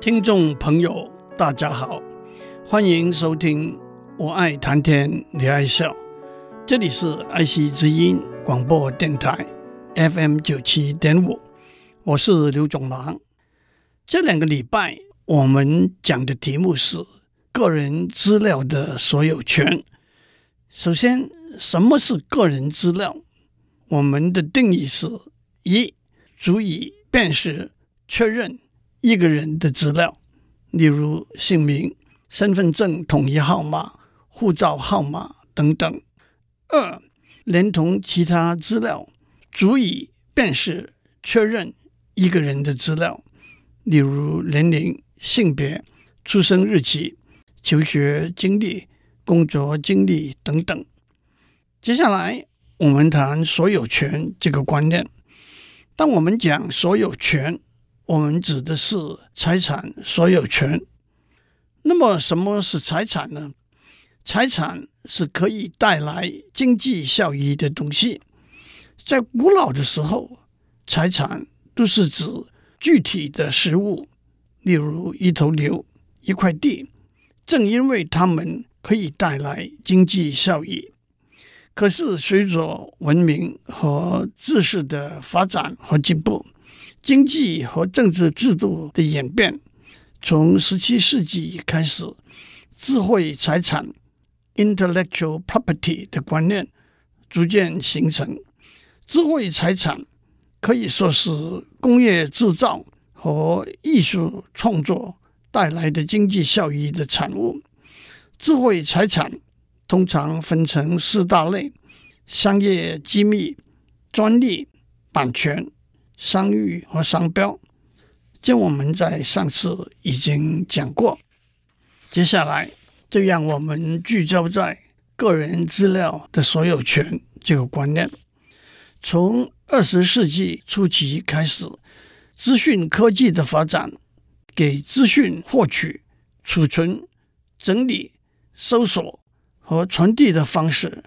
听众朋友，大家好，欢迎收听《我爱谈天你爱笑》，这里是爱惜之音广播电台 FM 九七点五，我是刘总郎。这两个礼拜我们讲的题目是个人资料的所有权。首先，什么是个人资料？我们的定义是：一、足以辨识、确认。一个人的资料，例如姓名、身份证统一号码、护照号码等等；二，连同其他资料，足以辨识、确认一个人的资料，例如年龄、性别、出生日期、求学经历、工作经历等等。接下来，我们谈所有权这个观念。当我们讲所有权，我们指的是财产所有权。那么，什么是财产呢？财产是可以带来经济效益的东西。在古老的时候，财产都是指具体的实物，例如一头牛、一块地。正因为它们可以带来经济效益，可是随着文明和知识的发展和进步，经济和政治制度的演变，从十七世纪开始，智慧财产 （intellectual property） 的观念逐渐形成。智慧财产可以说是工业制造和艺术创作带来的经济效益的产物。智慧财产通常分成四大类：商业机密、专利、版权。商誉和商标，这我们在上次已经讲过。接下来就让我们聚焦在个人资料的所有权这个观念。从二十世纪初期开始，资讯科技的发展，给资讯获取、储存、整理、搜索和传递的方式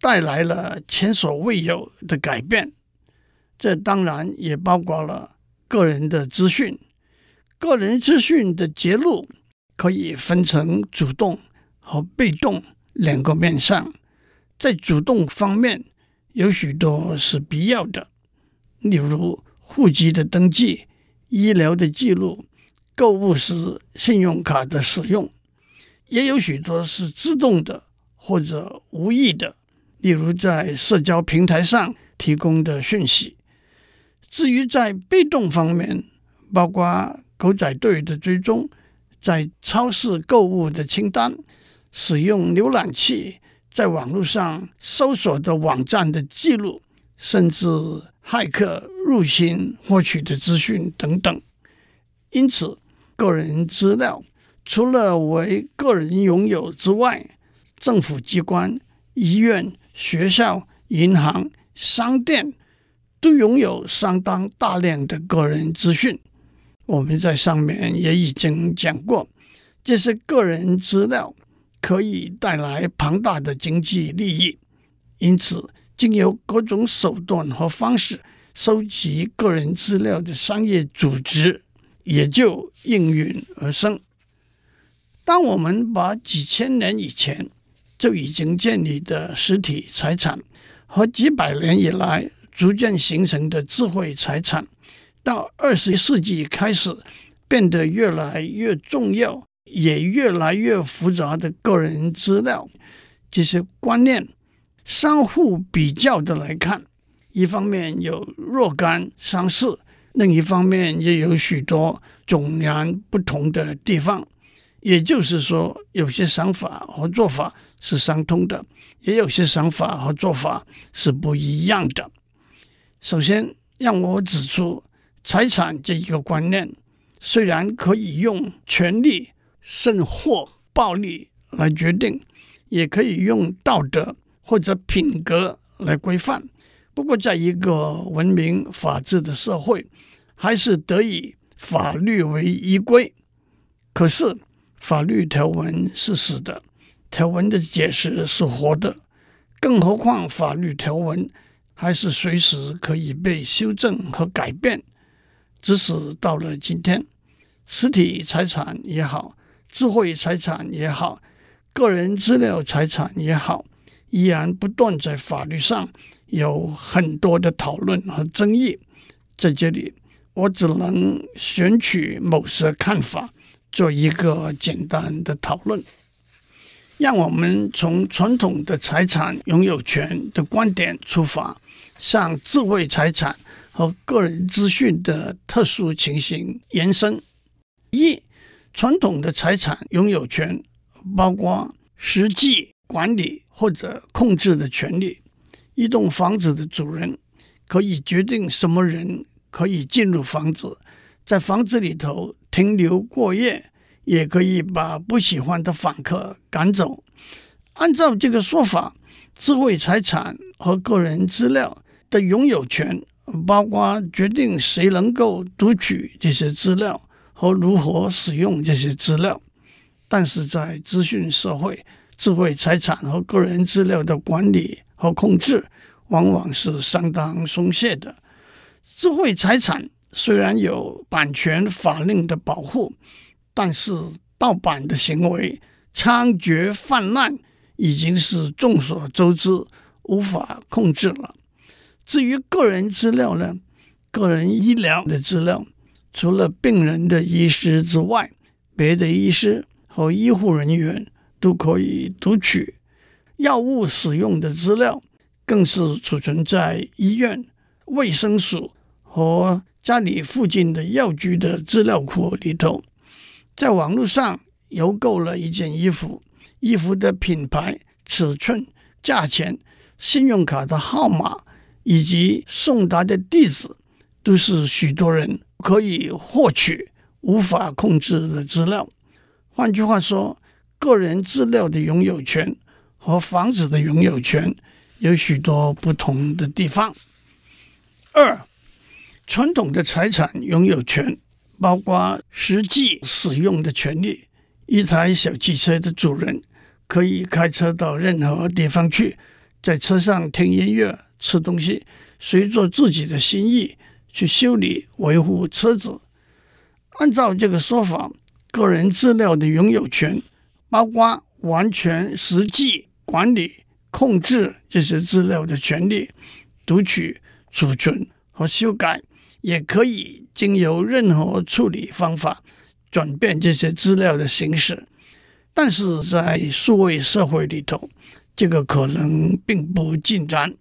带来了前所未有的改变。这当然也包括了个人的资讯。个人资讯的揭露可以分成主动和被动两个面向。在主动方面，有许多是必要的，例如户籍的登记、医疗的记录、购物时信用卡的使用；也有许多是自动的或者无意的，例如在社交平台上提供的讯息。至于在被动方面，包括狗仔队的追踪，在超市购物的清单，使用浏览器在网络上搜索的网站的记录，甚至骇客入侵获取的资讯等等。因此，个人资料除了为个人拥有之外，政府机关、医院、学校、银行、商店。都拥有相当大量的个人资讯，我们在上面也已经讲过，这些个人资料可以带来庞大的经济利益，因此，经由各种手段和方式收集个人资料的商业组织也就应运而生。当我们把几千年以前就已经建立的实体财产和几百年以来，逐渐形成的智慧财产，到二十世纪开始变得越来越重要，也越来越复杂的个人资料，这些观念相互比较的来看，一方面有若干相似，另一方面也有许多迥然不同的地方。也就是说，有些想法和做法是相通的，也有些想法和做法是不一样的。首先，让我指出，财产这一个观念，虽然可以用权力甚或暴力来决定，也可以用道德或者品格来规范。不过，在一个文明法治的社会，还是得以法律为依归。可是，法律条文是死的，条文的解释是活的，更何况法律条文。还是随时可以被修正和改变，只是到了今天，实体财产也好，智慧财产也好，个人资料财产也好，依然不断在法律上有很多的讨论和争议。在这里，我只能选取某些看法做一个简单的讨论。让我们从传统的财产拥有权的观点出发，向智慧财产和个人资讯的特殊情形延伸。一、传统的财产拥有权包括实际管理或者控制的权利。一栋房子的主人可以决定什么人可以进入房子，在房子里头停留过夜。也可以把不喜欢的访客赶走。按照这个说法，智慧财产和个人资料的拥有权，包括决定谁能够读取这些资料和如何使用这些资料。但是在资讯社会，智慧财产和个人资料的管理和控制，往往是相当松懈的。智慧财产虽然有版权法令的保护。但是盗版的行为猖獗泛滥，已经是众所周知，无法控制了。至于个人资料呢？个人医疗的资料，除了病人的医师之外，别的医师和医护人员都可以读取。药物使用的资料，更是储存在医院、卫生署和家里附近的药局的资料库里头。在网络上邮购了一件衣服，衣服的品牌、尺寸、价钱、信用卡的号码以及送达的地址，都是许多人可以获取、无法控制的资料。换句话说，个人资料的拥有权和房子的拥有权有许多不同的地方。二，传统的财产拥有权。包括实际使用的权利。一台小汽车的主人可以开车到任何地方去，在车上听音乐、吃东西，随着自己的心意去修理、维护车子。按照这个说法，个人资料的拥有权包括完全实际管理、控制这些资料的权利，读取、储存和修改。也可以经由任何处理方法转变这些资料的形式，但是在数位社会里头，这个可能并不尽然。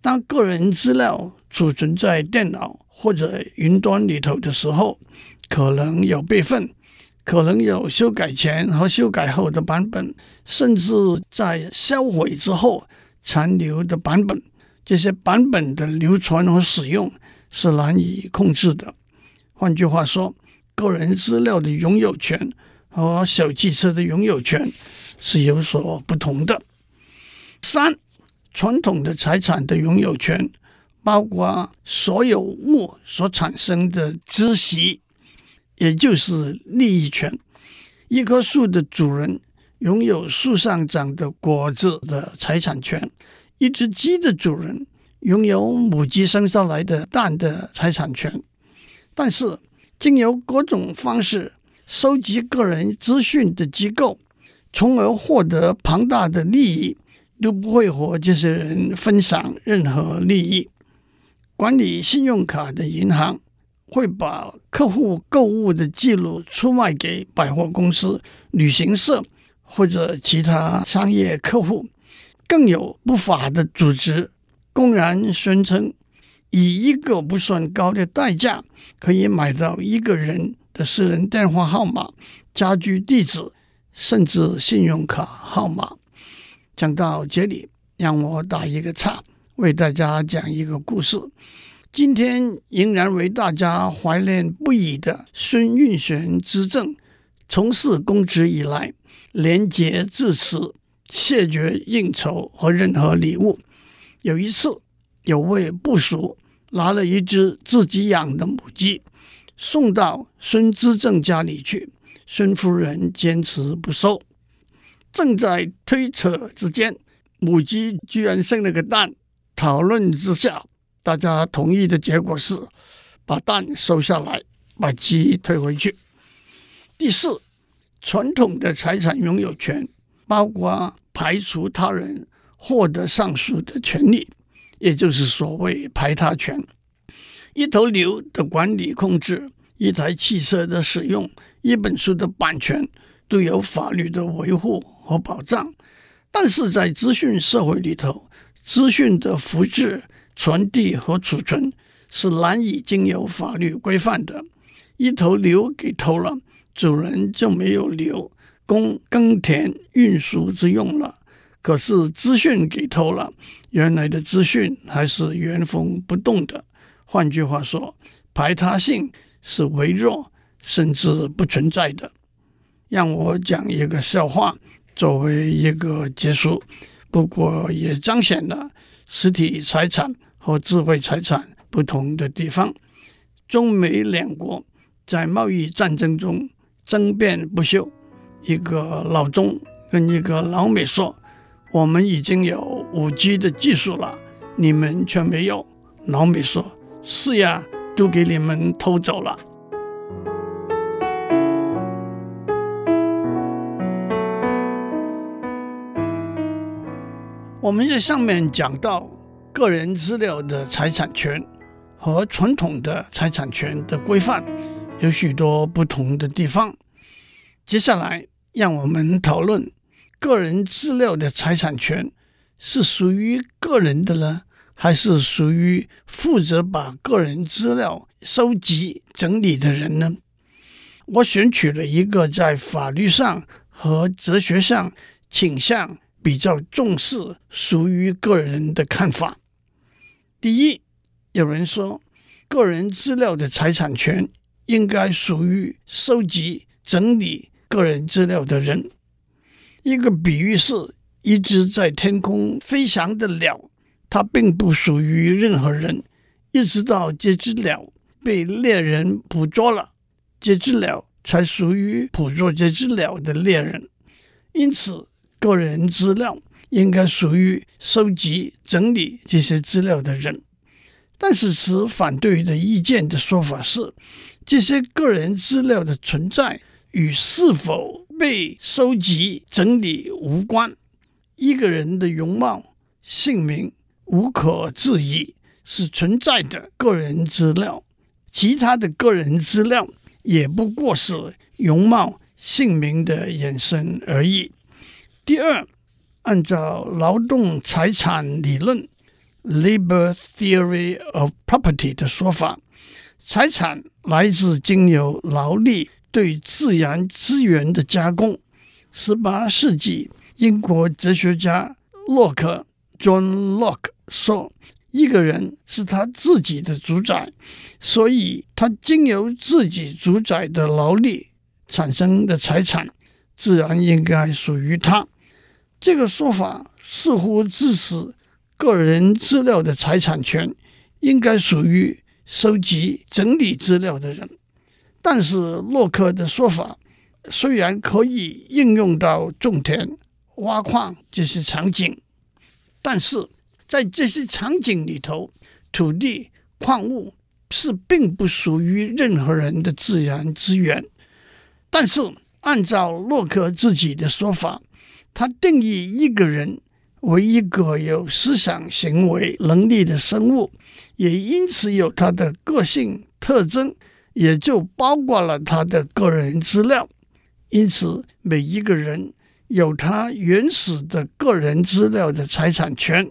当个人资料储存在电脑或者云端里头的时候，可能有备份，可能有修改前和修改后的版本，甚至在销毁之后残留的版本。这些版本的流传和使用。是难以控制的。换句话说，个人资料的拥有权和小汽车的拥有权是有所不同的。三，传统的财产的拥有权包括所有物所产生的孳息，也就是利益权。一棵树的主人拥有树上长的果子的财产权，一只鸡的主人，拥有母鸡生下来的蛋的财产权，但是经由各种方式收集个人资讯的机构，从而获得庞大的利益，都不会和这些人分享任何利益。管理信用卡的银行会把客户购物的记录出卖给百货公司、旅行社或者其他商业客户，更有不法的组织。公然宣称以一个不算高的代价可以买到一个人的私人电话号码、家居地址，甚至信用卡号码。讲到这里，让我打一个岔，为大家讲一个故事。今天仍然为大家怀念不已的孙运璇之政，从事公职以来，廉洁自持，谢绝应酬和任何礼物。有一次，有位部属拿了一只自己养的母鸡送到孙知政家里去，孙夫人坚持不收。正在推扯之间，母鸡居然生了个蛋。讨论之下，大家同意的结果是把蛋收下来，把鸡退回去。第四，传统的财产拥有权包括排除他人获得上述的权利，也就是所谓排他权。一头牛的管理控制，一台汽车的使用，一本书的版权，都有法律的维护和保障。但是在资讯社会里头，资讯的复制、传递和储存是难以经由法律规范的。一头牛给偷了，主人就没有牛供耕田运输之用了。可是资讯给偷了，原来的资讯还是原封不动的。换句话说，排他性是微弱甚至不存在的。让我讲一个笑话。作为一个结束，不过也彰显了实体财产和智慧财产不同的地方。中美两国在贸易战争中争辩不休，一个老中跟一个老美说：“我们已经有五 G 的技术了，你们却没有。”老美说：“是呀，都给你们偷走了。”我们在上面讲到个人资料的财产权和传统的财产权的规范有许多不同的地方。接下来，让我们讨论个人资料的财产权是属于个人的呢，还是属于负责把个人资料收集整理的人呢？我选取了一个在法律上和哲学上倾向。比较重视属于个人的看法。第一，有人说，个人资料的财产权应该属于收集、整理个人资料的人。一个比喻是，一只在天空飞翔的鸟，它并不属于任何人，一直到这只鸟被猎人捕捉了，这只鸟才属于捕捉这只鸟的猎人。因此，个人资料应该属于收集、整理这些资料的人，但是持反对的意见的说法是，这些个人资料的存在与是否被收集、整理无关。一个人的容貌、姓名无可置疑是存在的个人资料，其他的个人资料也不过是容貌、姓名的延伸而已。第二，按照劳动财产理论 （Labor Theory of Property） 的说法，财产来自经由劳力对自然资源的加工。十八世纪，英国哲学家洛克 （John Locke） 说：“一个人是他自己的主宰，所以他经由自己主宰的劳力产生的财产，自然应该属于他。”这个说法似乎支持个人资料的财产权应该属于收集整理资料的人，但是洛克的说法虽然可以应用到种田、挖矿这些场景，但是在这些场景里头，土地、矿物是并不属于任何人的自然资源。但是按照洛克自己的说法，他定义一个人为一个有思想行为能力的生物，也因此有他的个性特征，也就包括了他的个人资料。因此，每一个人有他原始的个人资料的财产权。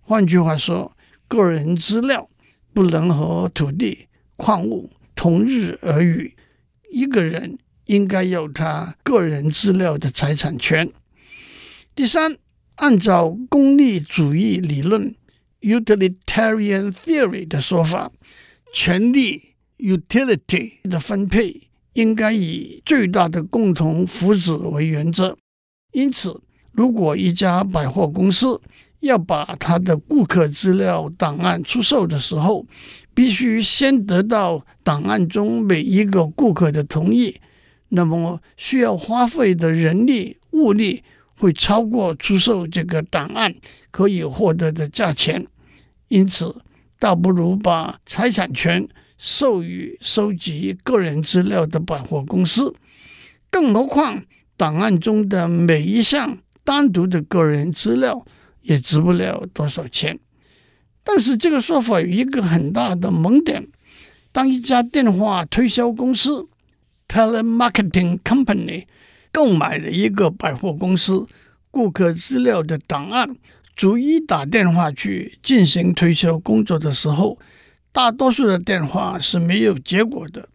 换句话说，个人资料不能和土地、矿物同日而语。一个人应该有他个人资料的财产权。第三，按照功利主义理论 （utilitarian theory） 的说法，权利 （utility） 的分配应该以最大的共同福祉为原则。因此，如果一家百货公司要把他的顾客资料档案出售的时候，必须先得到档案中每一个顾客的同意，那么需要花费的人力物力，会超过出售这个档案可以获得的价钱，因此倒不如把财产权授予收集个人资料的百货公司。更何况档案中的每一项单独的个人资料也值不了多少钱。但是这个说法有一个很大的盲点：当一家电话推销公司 （telemarketing company） 购买了一个百货公司顾客资料的档案，逐一打电话去进行推销工作的时候，大多数的电话是没有结果的。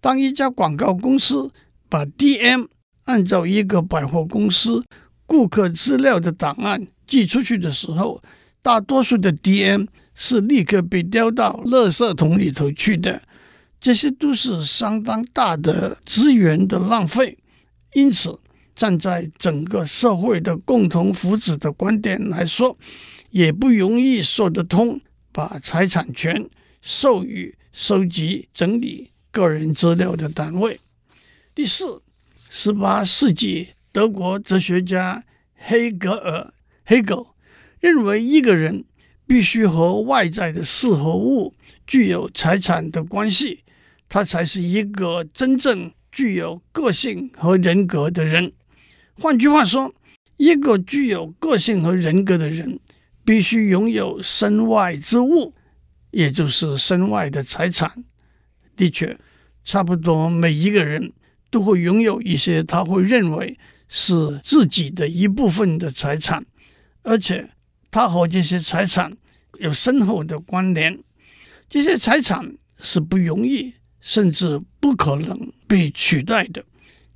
当一家广告公司把 DM 按照一个百货公司顾客资料的档案寄出去的时候，大多数的 DM 是立刻被丢到垃圾桶里头去的。这些都是相当大的资源的浪费。因此，站在整个社会的共同福祉的观点来说，也不容易说得通把财产权授予收集整理个人资料的单位。第四，十八世纪德国哲学家黑格尔 （Hegel） 认为，一个人必须和外在的事和物具有财产的关系，他才是一个真正具有个性和人格的人。换句话说，一个具有个性和人格的人，必须拥有身外之物，也就是身外的财产。的确。差不多每一个人都会拥有一些他会认为是自己的一部分的财产，而且他和这些财产有深厚的关联。这些财产是不容易，甚至不可能被取代的。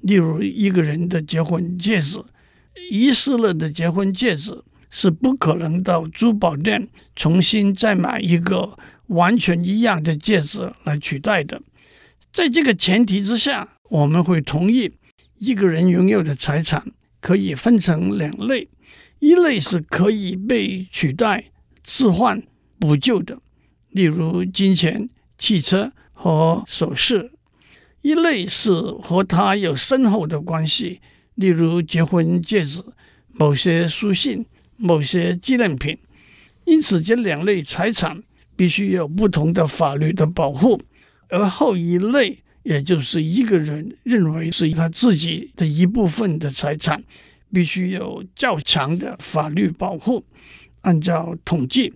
例如，一个人的结婚戒指，遗失了的结婚戒指是不可能到珠宝店重新再买一个完全一样的戒指来取代的。在这个前提之下，我们会同意一个人拥有的财产可以分成两类：一类是可以被取代、置换、补救的，例如金钱、汽车和首饰；一类是和他有深厚的关系，例如结婚戒指、某些书信、某些纪念品。因此，这两类财产必须有不同的法律的保护。而后一类，也就是一个人认为是他自己的一部分的财产，必须有较强的法律保护。按照统计，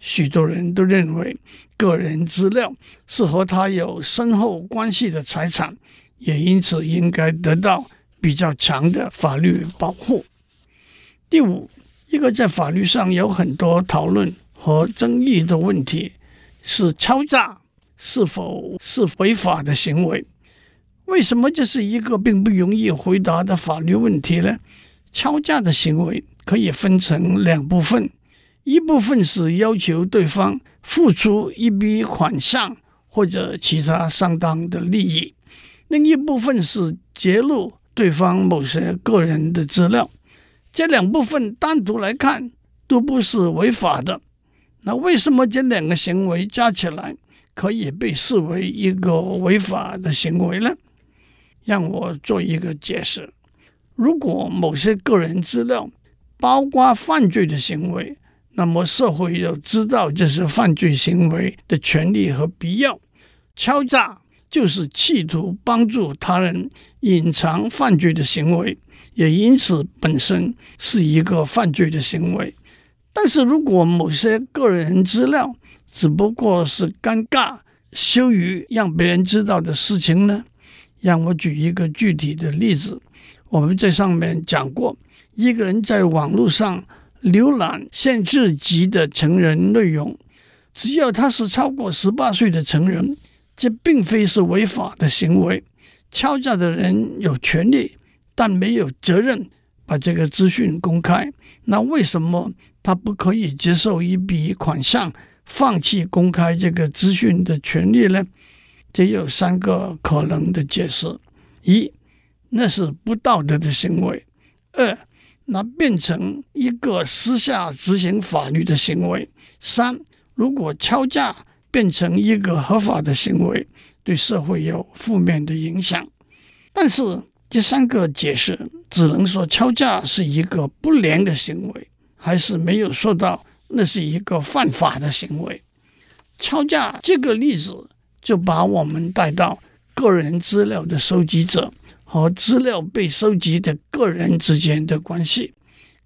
许多人都认为个人资料是和他有深厚关系的财产，也因此应该得到比较强的法律保护。第五，一个在法律上有很多讨论和争议的问题是敲诈。是否是违法的行为？为什么这是一个并不容易回答的法律问题呢？敲诈的行为可以分成两部分，一部分是要求对方付出一笔款项或者其他相当的利益，另一部分是揭露对方某些个人的资料。这两部分单独来看都不是违法的，那为什么这两个行为加起来，可以被视为一个违法的行为呢？让我做一个解释：如果某些个人资料包括犯罪的行为，那么社会要知道这是犯罪行为的权利和必要。敲诈就是企图帮助他人隐藏犯罪的行为，也因此本身是一个犯罪的行为。但是如果某些个人资料，只不过是尴尬、羞于让别人知道的事情呢？让我举一个具体的例子。我们在上面讲过，一个人在网络上浏览限制级的成人内容，只要他是超过十八岁的成人，这并非是违法的行为。敲诈的人有权利，但没有责任把这个资讯公开。那为什么他不可以接受一笔款项？放弃公开这个资讯的权利呢？这有三个可能的解释：一，那是不道德的行为；二，那变成一个私下执行法律的行为；三，如果敲诈变成一个合法的行为，对社会有负面的影响。但是这三个解释只能说敲诈是一个不良的行为，还是没有说到。那是一个犯法的行为。敲诈这个例子就把我们带到个人资料的收集者和资料被收集的个人之间的关系。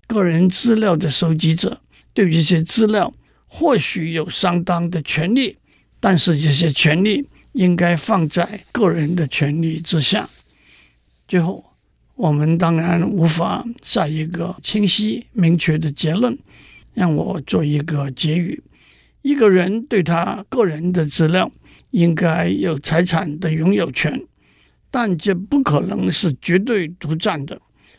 个人资料的收集者对于这些资料或许有相当的权利，但是这些权利应该放在个人的权利之下。最后，我们当然无法下一个清晰明确的结论。让我做一个结语：一个人对他个人的资料应该有财产的拥有权，但这不可能是绝对独占的。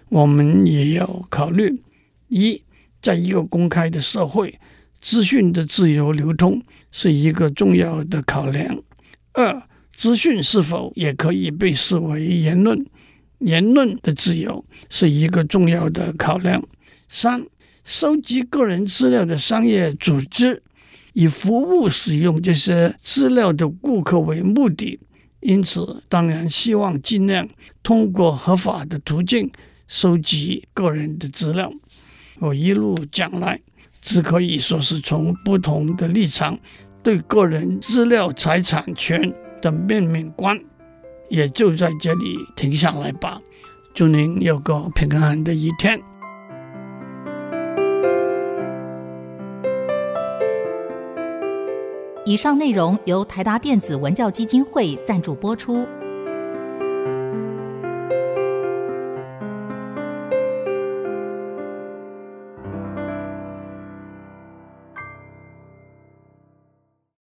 我们也要考虑：一，在一个公开的社会，资讯的自由流通是一个重要的考量；二，资讯是否也可以被视为言论？言论的自由是一个重要的考量。三，收集个人资料的商业组织以服务使用这些资料的顾客为目的，因此当然希望尽量通过合法的途径收集个人的资料。我一路讲来，只可以说是从不同的立场对个人资料财产权的面面观。也就在这里停下来吧。祝您有个平安的一天。以上内容由台达电子文教基金会赞助播出。